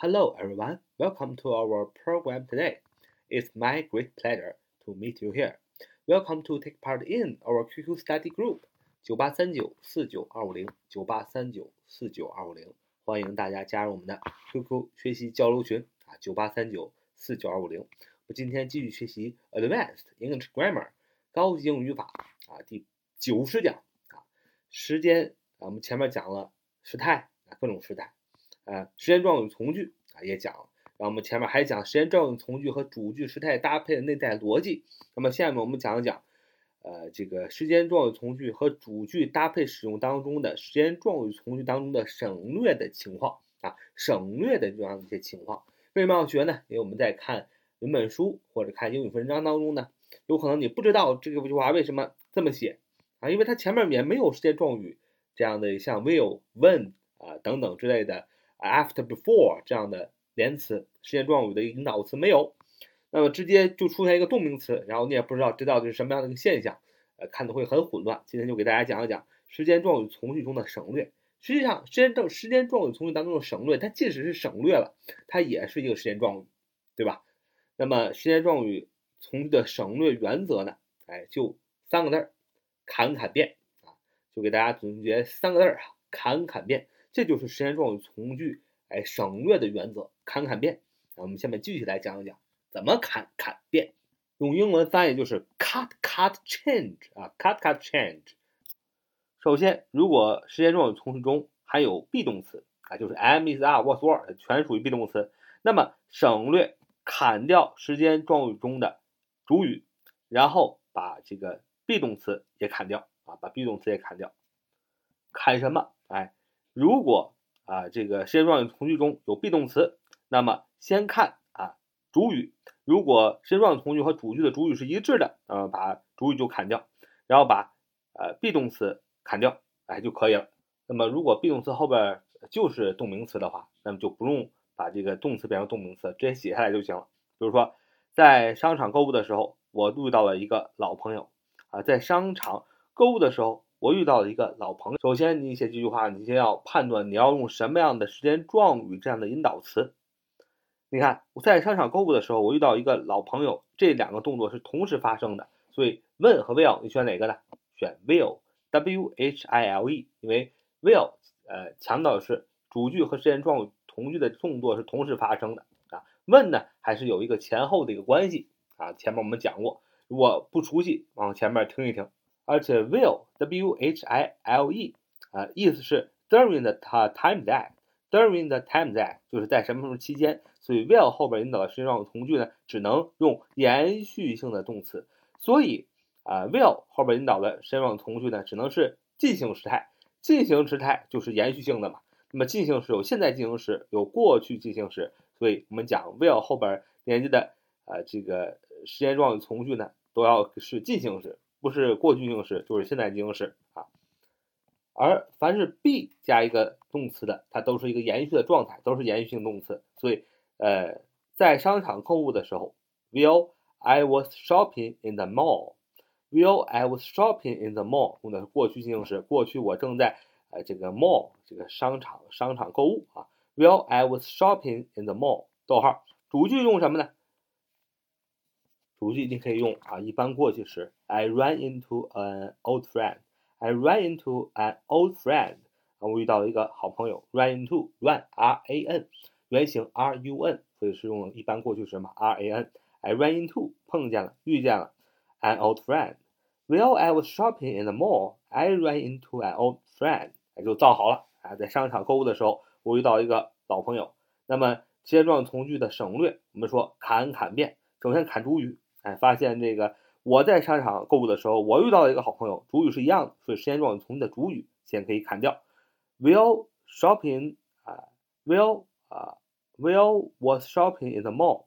Hello, everyone. Welcome to our program today. It's my great pleasure to meet you here. Welcome to take part in our QQ study group 九八三九四九二五零九八三九四九二五零，欢迎大家加入我们的 QQ 学习交流群啊，九八三九四九二五零。我今天继续学习 Advanced English Grammar 高级英语语法啊，第九十讲啊，时间啊，我们前面讲了时态啊，各种时态。呃，时间状语从句啊也讲，然后我们前面还讲时间状语从句和主句时态搭配的内在逻辑。那么下面我们讲一讲，呃，这个时间状语从句和主句搭配使用当中的时间状语从句当中的省略的情况啊，省略的这样一些情况。为什么要学呢？因为我们在看原本书或者看英语文章当中呢，有可能你不知道这个句话为什么这么写啊，因为它前面也没有时间状语这样的像 will、when 啊等等之类的。After, before 这样的连词、时间状语的引导词没有，那么直接就出现一个动名词，然后你也不知道这到底是什么样的一个现象，呃，看的会很混乱。今天就给大家讲一讲时间状语从句中的省略。实际上，时间状时间状语从句当中的省略，它即使是省略了，它也是一个时间状语，对吧？那么时间状语从句的省略原则呢？哎，就三个字儿，砍砍变啊，就给大家总结三个字儿啊，砍砍变。这就是时间状语从句哎省略的原则，砍砍变。我们下面继续来讲一讲怎么砍砍变。用英文翻译就是 cut cut change 啊，cut cut change。首先，如果时间状语从句中含有 be 动词啊，就是 am is are was were 全属于 be 动词，那么省略砍掉时间状语中的主语，然后把这个 be 动词也砍掉啊，把 be 动词也砍掉。砍什么？哎。如果啊，这个时间状语从句中有 be 动词，那么先看啊主语。如果时间状语从句和主句的主语是一致的，呃，把主语就砍掉，然后把呃 be 动词砍掉，哎就可以了。那么如果 be 动词后边就是动名词的话，那么就不用把这个动词变成动名词，直接写下来就行了。比如说，在商场购物的时候，我遇到了一个老朋友啊，在商场购物的时候。我遇到了一个老朋友。首先，你写这句话，你先要判断你要用什么样的时间状语这样的引导词。你看，我在商场购物的时候，我遇到一个老朋友，这两个动作是同时发生的，所以 when 和 will 你选哪个呢？选 will，w h i l e，因为 will 呃强调的是主句和时间状语同句的动作是同时发生的啊。when 呢还是有一个前后的一个关系啊。前面我们讲过，如果不熟悉，往前面听一听。而且 will w h i l e 啊，意思是 during the time that，during the time that 就是在什么什么期间，所以 will 后边引导的时间状语从句呢，只能用延续性的动词，所以啊 will 后边引导的时间状语从句呢，只能是进行时态，进行时态就是延续性的嘛。那么进行时有现在进行时，有过去进行时，所以我们讲 will 后边连接的啊这个时间状语从句呢，都要是进行时。不是过去进行时，就是现在进行时啊。而凡是 be 加一个动词的，它都是一个延续的状态，都是延续性动词。所以，呃，在商场购物的时候，Will I was shopping in the mall？Will I was shopping in the mall？用的是过去进行时，过去我正在呃这个 mall 这个商场商场购物啊。Will I was shopping in the mall？逗号，主句用什么呢？主句你可以用啊，一般过去时，I ran into an old friend。I ran into an old friend。啊，我遇到了一个好朋友。Ran into run R A N，原型 R U N，所以是用一般过去时嘛，R A N。I ran into 碰见了，遇见了 an old friend。While I was shopping in the mall, I ran into an old friend。也就造好了啊，在商场购物的时候，我遇到一个老朋友。那么时间状从句的省略，我们说砍砍变，首先砍主语。哎，发现这个我在商场购物的时候，我遇到了一个好朋友，主语是一样的，所以时间状语从句的主语先可以砍掉。Will shopping 啊，Will 啊，Will was shopping in the mall.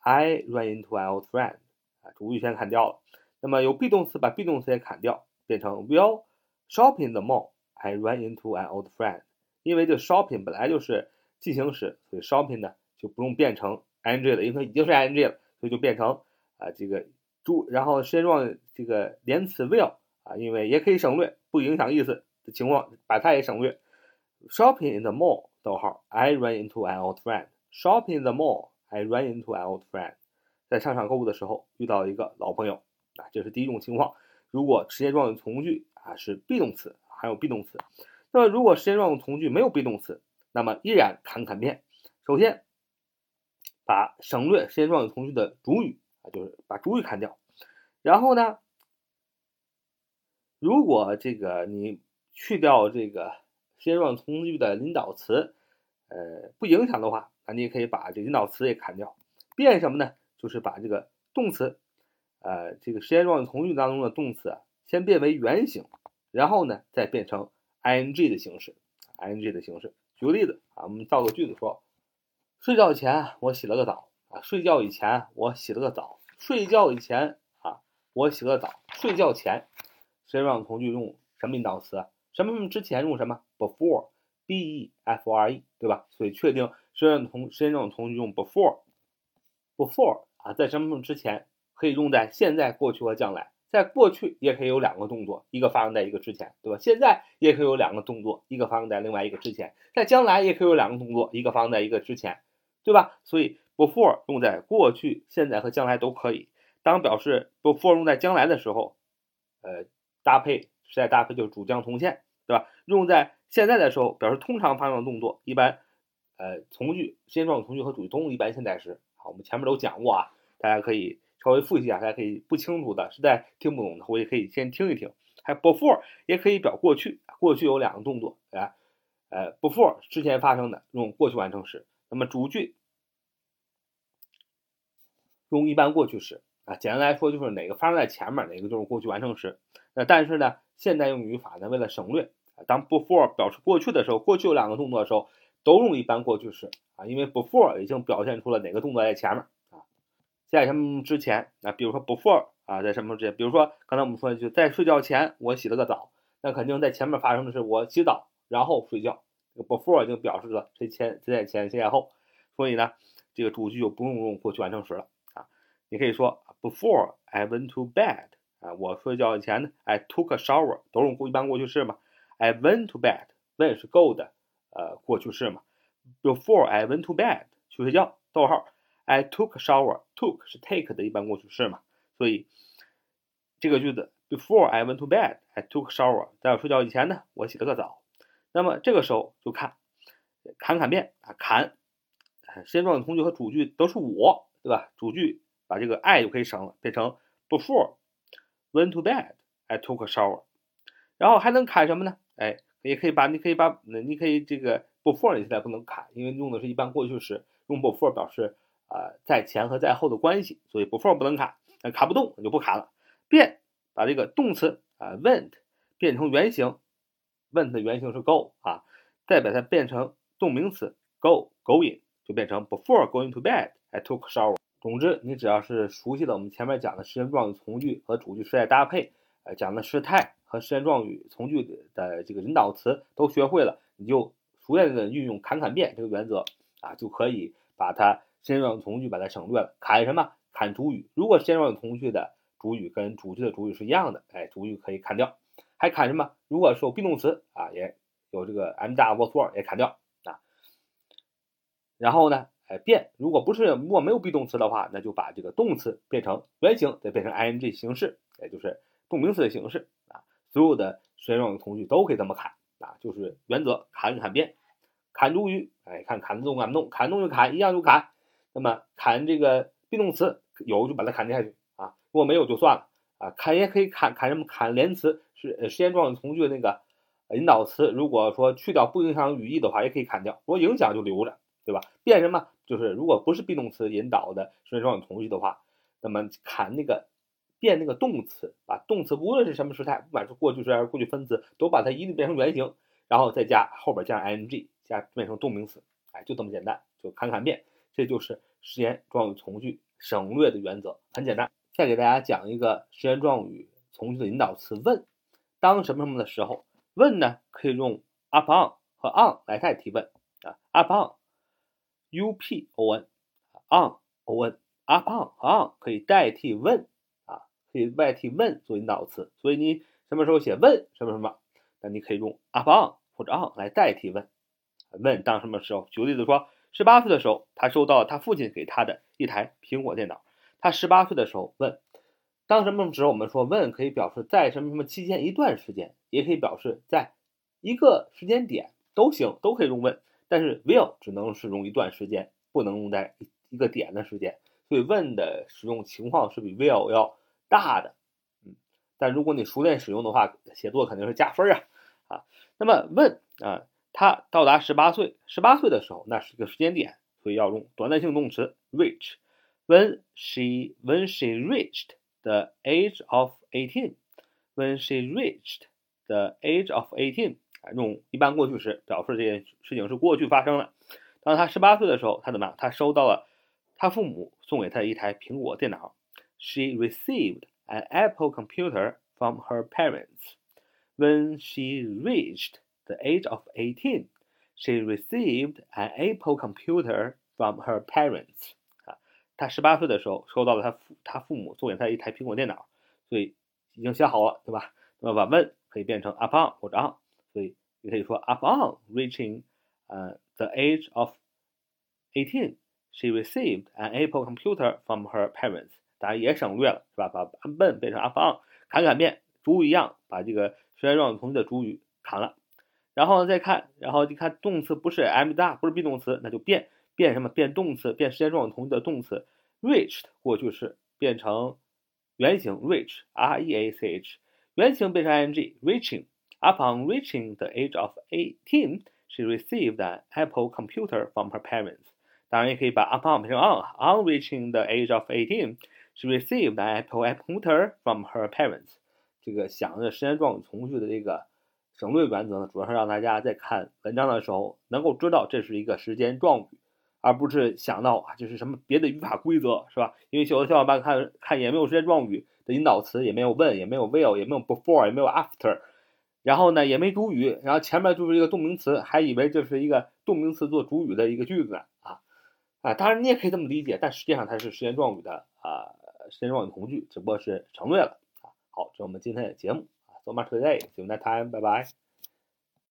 I ran into an old friend 啊，主语先砍掉了。那么有 be 动词，把 be 动词也砍掉，变成 Will shopping in the mall. I ran into an old friend. 因为这 shopping 本来就是进行时，所以 shopping 呢就不用变成 ing 了，因为它已经是 ing 了，所以就变成。啊，这个主，然后时间状这个连词 will 啊，因为也可以省略，不影响意思的情况，把它也省略。Shopping in the mall 逗号，I run into an old friend shopping in the mall. I run into an old friend，在商场购物的时候遇到一个老朋友啊，这是第一种情况。如果时间状语从句啊是 be 动词，还有 be 动词。那么如果时间状语从句没有 be 动词，那么依然砍砍变。首先把省略时间状语从句的主语啊，就是把主语砍掉。然后呢，如果这个你去掉这个时间状语从句的引导词，呃，不影响的话，那你也可以把这引导词也砍掉。变什么呢？就是把这个动词，呃，这个时间状语从句当中的动词啊，先变为原形，然后呢，再变成 ing 的形式，ing 的形式。举个例子啊，我们造个句子说：睡觉前我洗了个澡啊，睡觉以前我洗了个澡，睡觉以前啊。我洗个澡，睡觉前，时间状语从句用什么引导词？什么什么之前用什么？before，b e f o r e，对吧？所以确定时间从时间状语从句用 before，before 啊，在什么什么之前，可以用在现在、过去和将来。在过去也可以有两个动作，一个发生在一个之前，对吧？现在也可以有两个动作，一个发生在另外一个之前。在将来也可以有两个动作，一个发生在一个之前，对吧？所以 before 用在过去、现在和将来都可以。当表示 before 用在将来的时候，呃，搭配时态搭配就是主将从现，对吧？用在现在的时候，表示通常发生的动作，一般，呃，从句、时间状语从句和主句都用一般现在时。好，我们前面都讲过啊，大家可以稍微复习一下，大家可以不清楚的、实在听不懂的，我也可以先听一听。还 before 也可以表过去，过去有两个动作，啊，呃，before 之前发生的用过去完成时，那么主句用一般过去时。啊，简单来说就是哪个发生在前面，哪个就是过去完成时。那但是呢，现代用语法呢，为了省略，当 before 表示过去的时候，过去有两个动作的时候，都用一般过去时啊，因为 before 已经表现出了哪个动作在前面啊，在什么之前啊，比如说 before 啊，在什么之前，比如说刚才我们说的就在睡觉前我洗了个澡，那肯定在前面发生的是我洗澡然后睡觉，这个 before 就表示了谁前谁在前谁在后，所以呢，这个主句就不用用过去完成时了，你可以说。Before I went to bed，啊，我睡觉以前呢，I took a shower，都用过一般过去式嘛。I went to bed，when 是 go 的，呃，过去式嘛。Before I went to bed，去睡觉。逗号，I took a shower，took 是 take 的一般过去式嘛。所以这个句子，Before I went to bed，I took a shower，在我睡觉以前呢，我洗了个澡。那么这个时候就看砍砍变啊，砍，时间状语从句和主句都是我，对吧？主句。把这个 I 就可以省了，变成 Before went to bed, I took a shower。然后还能砍什么呢？哎，也可以把，你可以把，你可以这个 Before 你现在不能砍，因为用的是一般过去时，用 Before 表示啊在前和在后的关系，所以 Before 不能砍，砍不动就不砍了。变，把这个动词啊 went 变成原形，went 的原形是 go 啊，再把它变成动名词 go going，就变成 Before going to bed, I took a shower。总之，你只要是熟悉了我们前面讲的时间状语从句和主句时态搭配，呃，讲的时态和时间状语从句的这个引导词都学会了，你就熟练的运用砍砍变这个原则啊，就可以把它时间状语从句把它省略了。砍什么？砍主语。如果时间状语从句的主语跟主句的主语是一样的，哎，主语可以砍掉。还砍什么？如果是有 be 动词啊，也有这个 am 大 was were 也砍掉啊。然后呢？变，如果不是如果没有 be 动词的话，那就把这个动词变成原形，再变成 ing 形式，也就是动名词的形式啊。所有的时间状语从句都可以这么砍啊，就是原则砍砍变，砍主语，哎，看砍得动砍不动，砍动就砍，一样就砍。那么砍这个 be 动词有就把它砍下去啊，如果没有就算了啊。砍也可以砍砍什么？砍连词是时间状语从句的那个引导词，如果说去掉不影响语义的话，也可以砍掉；如果影响就留着，对吧？变什么？就是如果不是 be 动词引导的时间状语从句的话，那么砍那个变那个动词，把动词无论是什么时态，不管是过去时还是过去分词，都把它一律变成原形，然后再加后边加 ing，加变成动名词，哎，就这么简单，就砍砍变，这就是时间状语从句省略的原则，很简单。再给大家讲一个时间状语从句的引导词问，当什么什么的时候，问呢可以用 upon 和 on 来代替问啊，up on，upon。on，on upon on 可以代替问啊，可以代替问做引导词，所以你什么时候写问什么什么，那你可以用 upon 或者 on 来代替 when。问当什么时候？举个例子说，十八岁的时候，他收到了他父亲给他的一台苹果电脑。他十八岁的时候问，当什么时候？我们说问可以表示在什么什么期间一段时间，也可以表示在一个时间点都行，都可以用问。但是 will 只能是用一段时间，不能用在一个点的时间。所以 when 的使用情况是比 will 要大的。嗯，但如果你熟练使用的话，写作肯定是加分啊啊。那么 when 啊。他到达十八岁，十八岁的时候，那是一个时间点，所以要用短暂性动词 reach。When she when she reached the age of eighteen, when she reached the age of eighteen，用一般过去时表示这件事情是过去发生了。当他十八岁的时候，他怎么样？他收到了他父母送给他的一台苹果电脑。She received an Apple computer from her parents. When she reached the age of eighteen, she received an Apple computer from her parents. 啊，她十八岁的时候收到了她父她父母送给她一台苹果电脑，所以已经写好了，对吧？那么把 when 可以变成 upon 或者 on，所以你可以说 upon reaching 呃 the age of eighteen, she received an Apple computer from her parents. 当然也省略了，是吧？把 when 变成 upon，砍砍变，主语一样，把这个时间状语从句的主语砍了。然后再看，然后你看动词不是 am 大，不是 be 动词，那就变变什么？变动词，变时间状语同义的动词。reached 过去式变成原形 reach，r e a c h，原形变成 ing reaching。Upon reaching the age of eighteen, she received an Apple computer from her parents。当然也可以把 upon 变成 on。On reaching the age of eighteen, she received an Apple computer from her parents。这个想着时间状语从句的这个。省略原则呢，主要是让大家在看文章的时候能够知道这是一个时间状语，而不是想到啊这是什么别的语法规则，是吧？因为有的小伙伴看看也没有时间状语的引导词，也没有 when，也没有 will，也没有 before，也没有 after，然后呢也没主语，然后前面就是一个动名词，还以为这是一个动名词做主语的一个句子啊啊！当然你也可以这么理解，但实际上它是时间状语的啊时间状语从句，只不过是省略了啊。好，这是我们今天的节目啊。So much today. See you next time. 拜拜